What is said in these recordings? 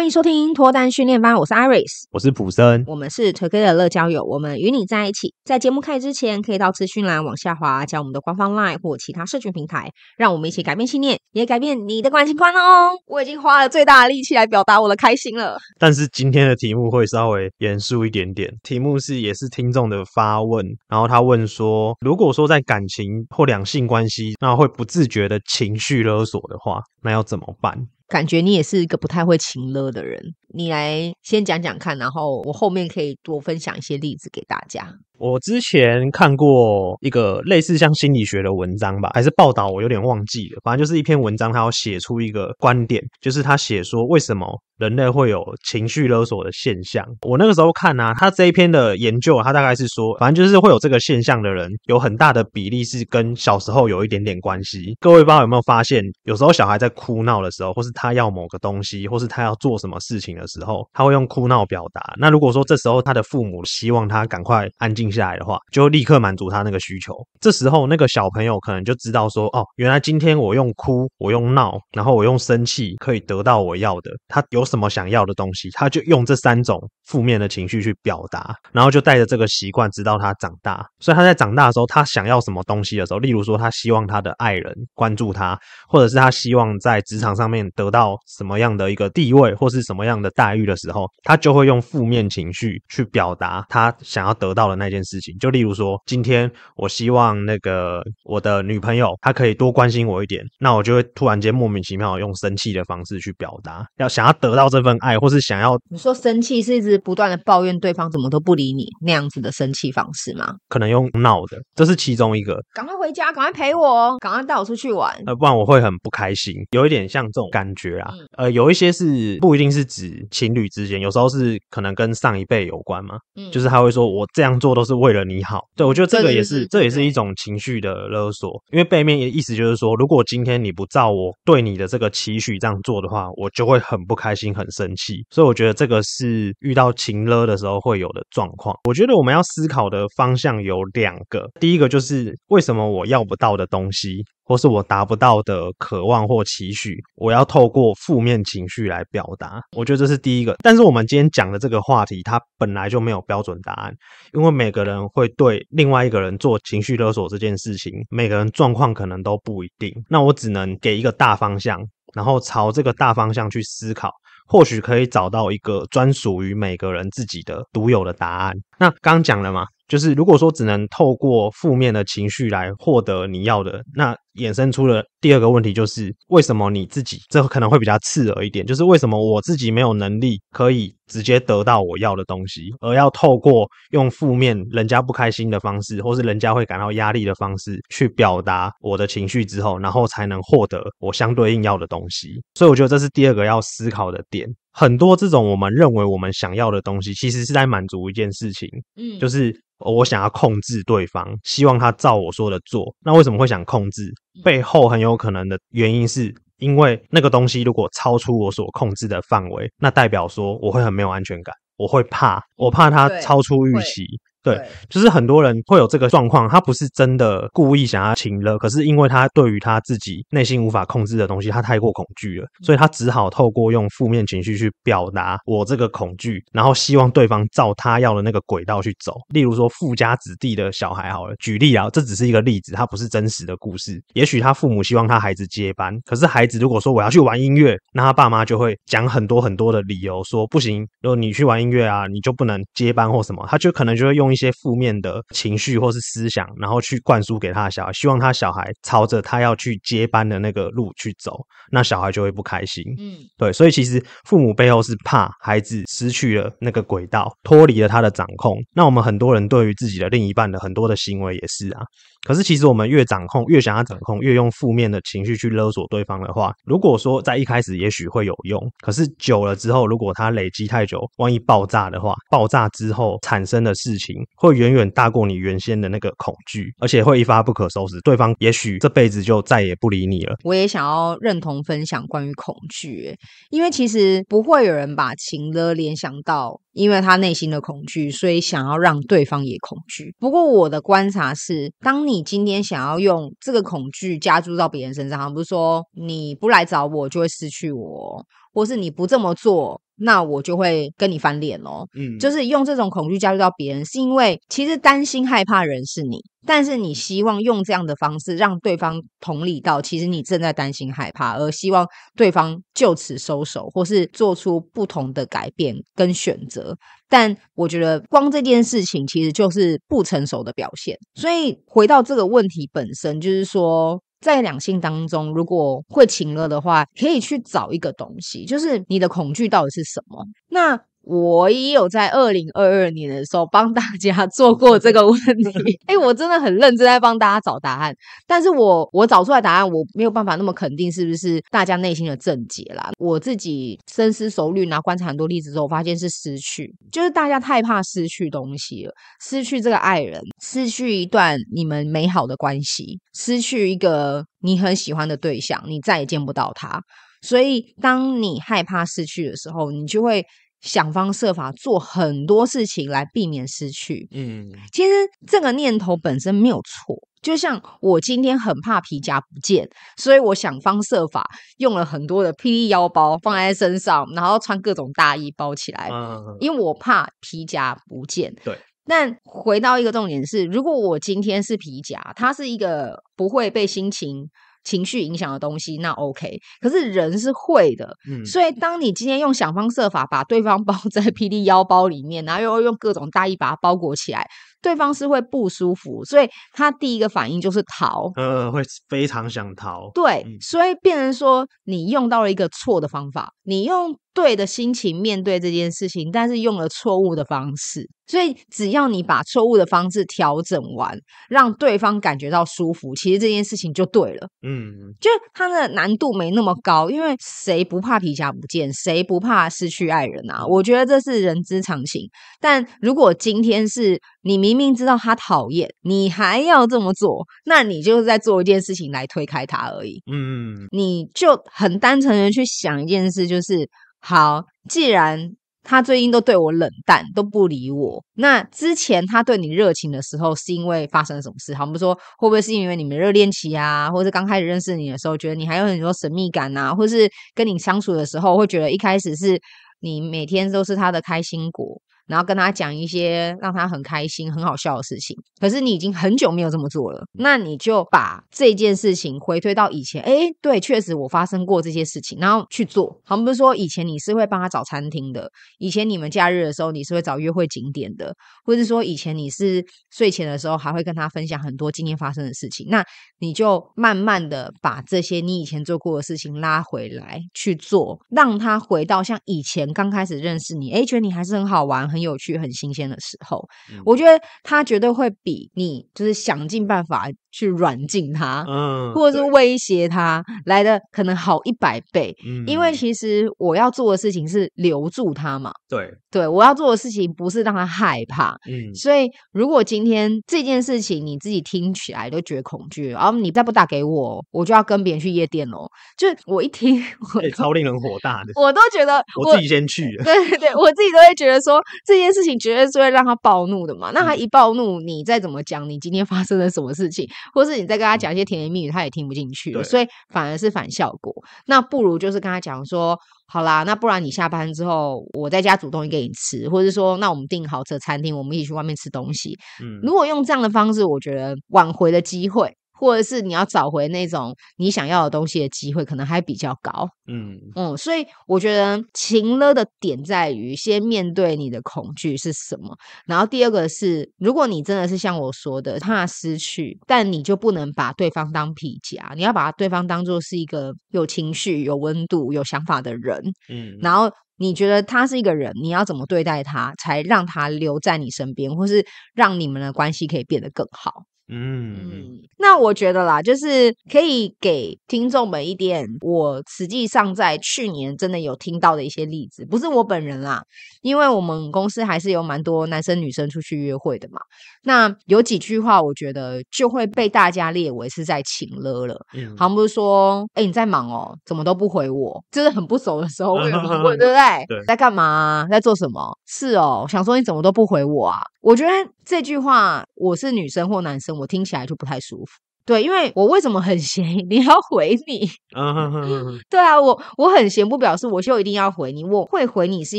欢迎收听脱单训练班，我是 Iris，我是普森，我们是 Together 乐交友，我们与你在一起。在节目开始之前，可以到资讯栏往下滑，加我们的官方 LINE 或其他社群平台，让我们一起改变信念，也改变你的感情观哦。我已经花了最大的力气来表达我的开心了。但是今天的题目会稍微严肃一点点，题目是也是听众的发问，然后他问说，如果说在感情或两性关系，那会不自觉的情绪勒索的话，那要怎么办？感觉你也是一个不太会情乐的人，你来先讲讲看，然后我后面可以多分享一些例子给大家。我之前看过一个类似像心理学的文章吧，还是报道，我有点忘记了。反正就是一篇文章，他要写出一个观点，就是他写说为什么人类会有情绪勒索的现象。我那个时候看啊，他这一篇的研究，他大概是说，反正就是会有这个现象的人，有很大的比例是跟小时候有一点点关系。各位不知道有没有发现，有时候小孩在哭闹的时候，或是他要某个东西，或是他要做什么事情的时候，他会用哭闹表达。那如果说这时候他的父母希望他赶快安静下来的话，就立刻满足他那个需求。这时候那个小朋友可能就知道说，哦，原来今天我用哭，我用闹，然后我用生气，可以得到我要的。他有什么想要的东西，他就用这三种负面的情绪去表达，然后就带着这个习惯，直到他长大。所以他在长大的时候，他想要什么东西的时候，例如说他希望他的爱人关注他，或者是他希望在职场上面得到什么样的一个地位，或是什么样的待遇的时候，他就会用负面情绪去表达他想要得到的那件事情。就例如说，今天我希望那个我的女朋友她可以多关心我一点，那我就会突然间莫名其妙用生气的方式去表达，要想要得到这份爱，或是想要你说生气是一直不断的抱怨对方怎么都不理你那样子的生气方式吗？可能用闹的，这是其中一个。赶快回家，赶快陪我，赶快带我出去玩，呃，不然我会很不开心，有一点像这种感觉啊。嗯、呃，有一些是不一定是指情侣之间，有时候是可能跟上一辈有关嘛，嗯，就是他会说我这样做都是为了你好，对，我觉得这个也是，是这也是一种情绪的勒索，因为背面的意思就是说，如果今天你不照我对你的这个期许这样做的话，我就会很不开心、很生气。所以我觉得这个是遇到情勒的时候会有的状况。我觉得我们要思考的方向有两个，第一个就是为什么我要不到的东西。或是我达不到的渴望或期许，我要透过负面情绪来表达。我觉得这是第一个。但是我们今天讲的这个话题，它本来就没有标准答案，因为每个人会对另外一个人做情绪勒索这件事情，每个人状况可能都不一定。那我只能给一个大方向，然后朝这个大方向去思考，或许可以找到一个专属于每个人自己的独有的答案。那刚讲了嘛？就是如果说只能透过负面的情绪来获得你要的，那衍生出了第二个问题，就是为什么你自己这可能会比较刺耳一点，就是为什么我自己没有能力可以直接得到我要的东西，而要透过用负面人家不开心的方式，或是人家会感到压力的方式去表达我的情绪之后，然后才能获得我相对应要的东西。所以我觉得这是第二个要思考的点。很多这种我们认为我们想要的东西，其实是在满足一件事情，嗯，就是。我想要控制对方，希望他照我说的做。那为什么会想控制？背后很有可能的原因是因为那个东西如果超出我所控制的范围，那代表说我会很没有安全感，我会怕，我怕他超出预期。对，就是很多人会有这个状况，他不是真的故意想要情勒，可是因为他对于他自己内心无法控制的东西，他太过恐惧了，所以他只好透过用负面情绪去表达我这个恐惧，然后希望对方照他要的那个轨道去走。例如说富家子弟的小孩，好了，举例啊，这只是一个例子，他不是真实的故事。也许他父母希望他孩子接班，可是孩子如果说我要去玩音乐，那他爸妈就会讲很多很多的理由，说不行，如果你去玩音乐啊，你就不能接班或什么，他就可能就会用。一些负面的情绪或是思想，然后去灌输给他的小孩，希望他小孩朝着他要去接班的那个路去走，那小孩就会不开心。嗯，对，所以其实父母背后是怕孩子失去了那个轨道，脱离了他的掌控。那我们很多人对于自己的另一半的很多的行为也是啊。可是其实我们越掌控，越想要掌控，越用负面的情绪去勒索对方的话，如果说在一开始也许会有用，可是久了之后，如果它累积太久，万一爆炸的话，爆炸之后产生的事情会远远大过你原先的那个恐惧，而且会一发不可收拾，对方也许这辈子就再也不理你了。我也想要认同分享关于恐惧，因为其实不会有人把情勒联想到。因为他内心的恐惧，所以想要让对方也恐惧。不过我的观察是，当你今天想要用这个恐惧加注到别人身上，不是说你不来找我就会失去我，或是你不这么做。那我就会跟你翻脸哦。嗯，就是用这种恐惧加入到别人，是因为其实担心害怕人是你，但是你希望用这样的方式让对方同理到，其实你正在担心害怕，而希望对方就此收手，或是做出不同的改变跟选择。但我觉得光这件事情其实就是不成熟的表现。所以回到这个问题本身，就是说。在两性当中，如果会情了的话，可以去找一个东西，就是你的恐惧到底是什么？那。我也有在二零二二年的时候帮大家做过这个问题，哎，我真的很认真在帮大家找答案，但是我我找出来答案，我没有办法那么肯定是不是大家内心的症结啦。我自己深思熟虑，然后观察很多例子之后，我发现是失去，就是大家太怕失去东西了，失去这个爱人，失去一段你们美好的关系，失去一个你很喜欢的对象，你再也见不到他。所以，当你害怕失去的时候，你就会。想方设法做很多事情来避免失去。嗯，其实这个念头本身没有错。就像我今天很怕皮夹不见，所以我想方设法用了很多的霹雳腰包放在身上，然后穿各种大衣包起来。嗯，因为我怕皮夹不见。对。但回到一个重点是，如果我今天是皮夹，它是一个不会被心情。情绪影响的东西，那 OK，可是人是会的，嗯，所以当你今天用想方设法把对方包 在霹雳腰包里面，然后又用各种大衣把它包裹起来。对方是会不舒服，所以他第一个反应就是逃，呃，会非常想逃。对，嗯、所以变成说你用到了一个错的方法，你用对的心情面对这件事情，但是用了错误的方式。所以只要你把错误的方式调整完，让对方感觉到舒服，其实这件事情就对了。嗯，就它的难度没那么高，因为谁不怕皮夹不见，谁不怕失去爱人啊？我觉得这是人之常情。但如果今天是你明明明知道他讨厌，你还要这么做，那你就是在做一件事情来推开他而已。嗯，你就很单纯的去想一件事，就是好，既然他最近都对我冷淡，都不理我，那之前他对你热情的时候，是因为发生了什么事？好，我们说会不会是因为你们热恋期啊，或者是刚开始认识你的时候，觉得你还有很多神秘感啊，或是跟你相处的时候，会觉得一开始是你每天都是他的开心果。然后跟他讲一些让他很开心、很好笑的事情，可是你已经很久没有这么做了，那你就把这件事情回推到以前，诶，对，确实我发生过这些事情，然后去做。好，不是说以前你是会帮他找餐厅的，以前你们假日的时候你是会找约会景点的，或者是说以前你是睡前的时候还会跟他分享很多今天发生的事情，那你就慢慢的把这些你以前做过的事情拉回来去做，让他回到像以前刚开始认识你，诶，觉得你还是很好玩，很。有趣、很新鲜的时候，嗯、我觉得他绝对会比你就是想尽办法去软禁他，嗯，或者是威胁他来的可能好一百倍。嗯，因为其实我要做的事情是留住他嘛。对，对，我要做的事情不是让他害怕。嗯，所以如果今天这件事情你自己听起来都觉得恐惧，然后你再不打给我，我就要跟别人去夜店喽。就我一听，我、欸、超令人火大的，我都觉得我，我自己先去。对对对，我自己都会觉得说。这件事情绝对是会让他暴怒的嘛？那他一暴怒，你再怎么讲，你今天发生了什么事情，或是你再跟他讲一些甜言蜜语，他也听不进去了，所以反而是反效果。那不如就是跟他讲说，好啦，那不然你下班之后，我在家煮东西给你吃，或者说，那我们订好这餐厅，我们一起去外面吃东西。嗯，如果用这样的方式，我觉得挽回的机会。或者是你要找回那种你想要的东西的机会，可能还比较高。嗯嗯，所以我觉得情了的点在于先面对你的恐惧是什么，然后第二个是，如果你真的是像我说的怕失去，但你就不能把对方当皮夹，你要把对方当做是一个有情绪、有温度、有想法的人。嗯，然后你觉得他是一个人，你要怎么对待他，才让他留在你身边，或是让你们的关系可以变得更好？嗯，那我觉得啦，就是可以给听众们一点，我实际上在去年真的有听到的一些例子，不是我本人啦，因为我们公司还是有蛮多男生女生出去约会的嘛。那有几句话，我觉得就会被大家列为是在请了了。嗯，好像不是说，哎、欸，你在忙哦，怎么都不回我，就是很不熟的时候会有人问，对不对？对，在干嘛？在做什么？是哦，想说你怎么都不回我啊？我觉得这句话，我是女生或男生，我听起来就不太舒服。对，因为我为什么很 闲，一定要回你？嗯哼哼哼，对啊，我我很闲，不表示我就一定要回你。我会回你，是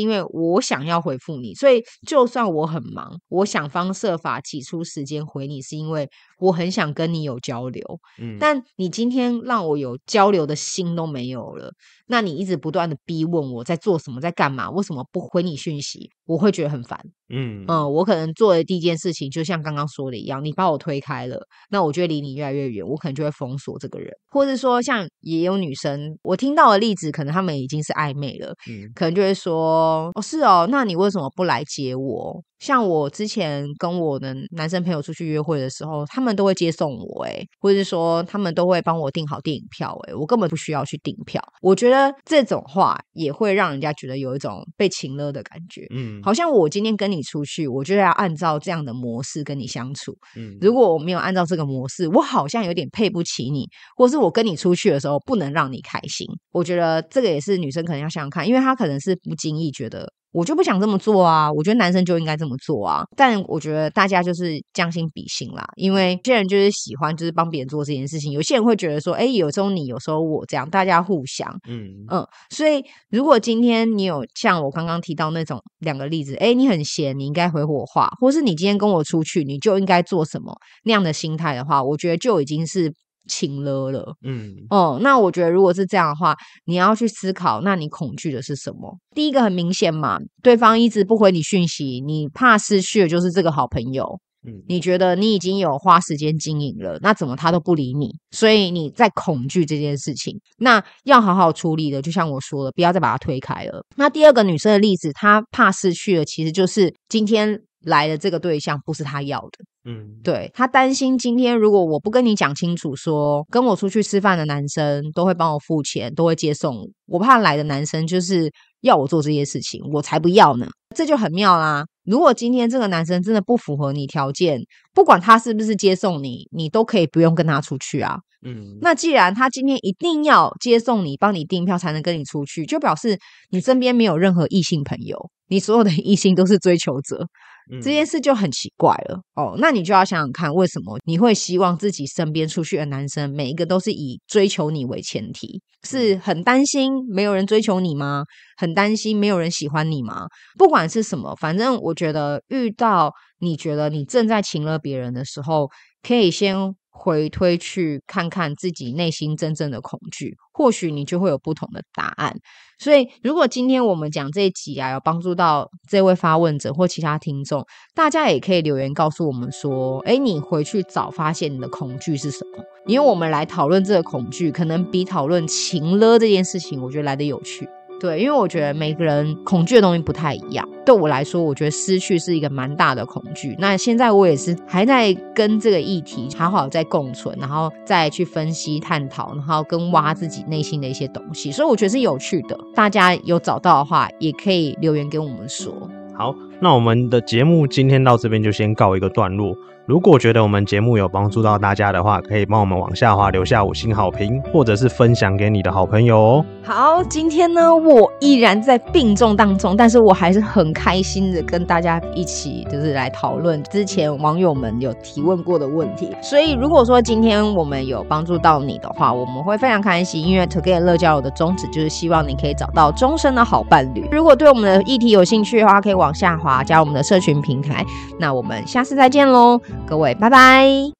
因为我想要回复你。所以，就算我很忙，我想方设法挤出时间回你，是因为我很想跟你有交流。嗯，但你今天让我有交流的心都没有了。那你一直不断的逼问我在做什么，在干嘛？为什么不回你讯息？我会觉得很烦。嗯。嗯，我可能做的第一件事情，就像刚刚说的一样，你把我推开了，那我就会离你越来越远，我可能就会封锁这个人，或者说像也有女生，我听到的例子，可能他们已经是暧昧了，嗯，可能就会说，哦是哦，那你为什么不来接我？像我之前跟我的男生朋友出去约会的时候，他们都会接送我，诶，或者是说他们都会帮我订好电影票，诶，我根本不需要去订票。我觉得这种话也会让人家觉得有一种被情勒的感觉，嗯，好像我今天跟你出去，我就要按照这样的模式跟你相处，嗯，如果我没有按照这个模式，我好像有点配不起你，或是我跟你出去的时候不能让你开心。我觉得这个也是女生可能要想想看，因为她可能是不经意觉得。我就不想这么做啊！我觉得男生就应该这么做啊！但我觉得大家就是将心比心啦，因为有些人就是喜欢就是帮别人做这件事情，有些人会觉得说，哎，有时候你，有时候我这样，大家互相，嗯嗯。所以如果今天你有像我刚刚提到那种两个例子，哎，你很闲，你应该回我话，或是你今天跟我出去，你就应该做什么那样的心态的话，我觉得就已经是。情了了，嗯，哦，那我觉得如果是这样的话，你要去思考，那你恐惧的是什么？第一个很明显嘛，对方一直不回你讯息，你怕失去的就是这个好朋友，嗯，你觉得你已经有花时间经营了，那怎么他都不理你？所以你在恐惧这件事情，那要好好处理的，就像我说的，不要再把他推开了。那第二个女生的例子，她怕失去的，其实就是今天来的这个对象不是她要的。嗯，对，他担心今天如果我不跟你讲清楚说，说跟我出去吃饭的男生都会帮我付钱，都会接送我，我怕来的男生就是要我做这些事情，我才不要呢。这就很妙啦。如果今天这个男生真的不符合你条件，不管他是不是接送你，你都可以不用跟他出去啊。嗯，那既然他今天一定要接送你，帮你订票才能跟你出去，就表示你身边没有任何异性朋友，你所有的异性都是追求者。这件事就很奇怪了哦，那你就要想想看，为什么你会希望自己身边出去的男生每一个都是以追求你为前提？是很担心没有人追求你吗？很担心没有人喜欢你吗？不管是什么，反正我觉得遇到你觉得你正在情了别人的时候，可以先。回推去看看自己内心真正的恐惧，或许你就会有不同的答案。所以，如果今天我们讲这一集啊，有帮助到这位发问者或其他听众，大家也可以留言告诉我们说：哎，你回去找发现你的恐惧是什么？因为我们来讨论这个恐惧，可能比讨论情勒这件事情，我觉得来得有趣。对，因为我觉得每个人恐惧的东西不太一样。对我来说，我觉得失去是一个蛮大的恐惧。那现在我也是还在跟这个议题好好在共存，然后再去分析、探讨，然后跟挖自己内心的一些东西。所以我觉得是有趣的。大家有找到的话，也可以留言跟我们说。好，那我们的节目今天到这边就先告一个段落。如果觉得我们节目有帮助到大家的话，可以帮我们往下滑留下五星好评，或者是分享给你的好朋友哦。好，今天呢，我依然在病重当中，但是我还是很开心的跟大家一起，就是来讨论之前网友们有提问过的问题。所以，如果说今天我们有帮助到你的话，我们会非常开心。因为 Together 乐交友的宗旨就是希望你可以找到终身的好伴侣。如果对我们的议题有兴趣的话，可以往下滑啊加入我们的社群平台。那我们下次再见喽。各位，拜拜。